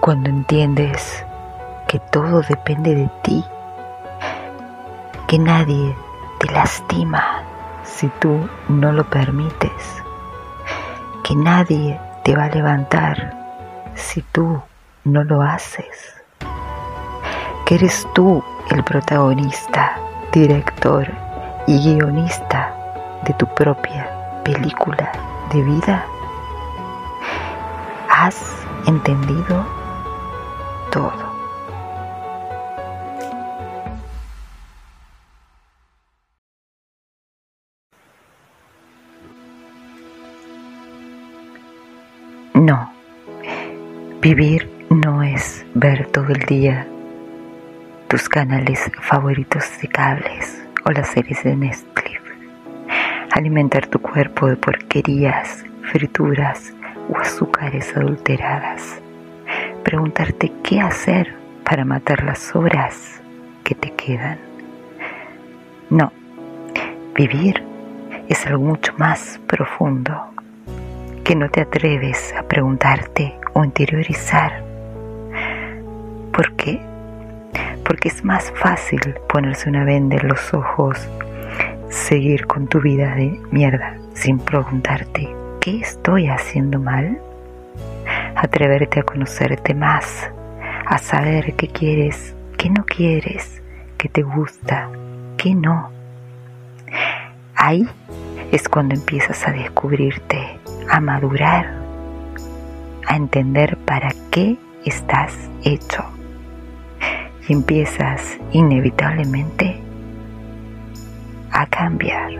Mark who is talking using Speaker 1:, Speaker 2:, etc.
Speaker 1: cuando entiendes que todo depende de ti, que nadie te lastima si tú no lo permites, que nadie te va a levantar si tú no lo haces, que eres tú el protagonista, director y guionista de tu propia película de vida. ¿Has entendido todo? No, vivir no es ver todo el día tus canales favoritos de cables o las series de Netflix. Alimentar tu cuerpo de porquerías, frituras o azúcares adulteradas. Preguntarte qué hacer para matar las horas que te quedan. No, vivir es algo mucho más profundo que no te atreves a preguntarte o interiorizar. ¿Por qué? Porque es más fácil ponerse una venda en los ojos, seguir con tu vida de mierda sin preguntarte ¿qué estoy haciendo mal? Atreverte a conocerte más, a saber qué quieres, qué no quieres, qué te gusta, qué no. Ahí es cuando empiezas a descubrirte, a madurar, a entender para qué estás hecho. Y empiezas inevitablemente a cambiar.